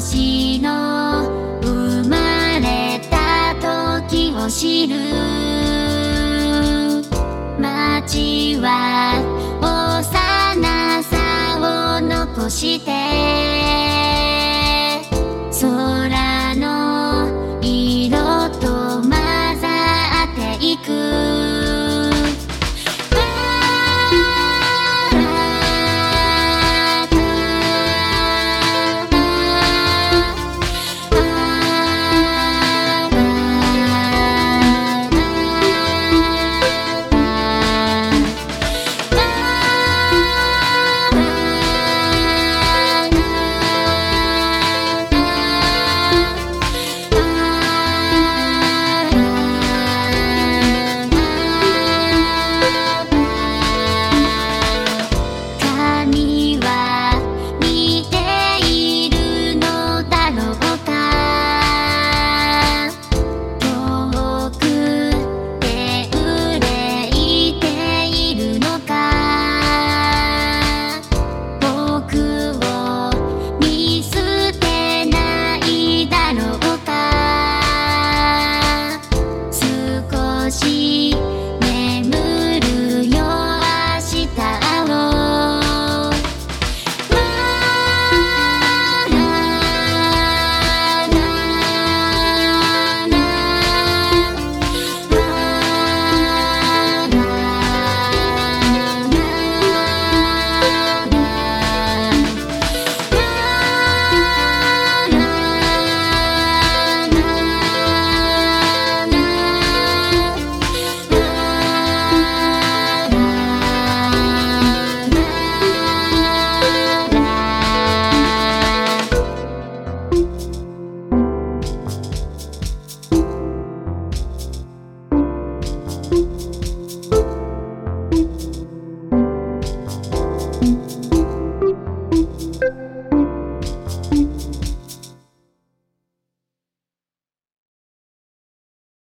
星の生まれた時を知る。街は幼さを残して。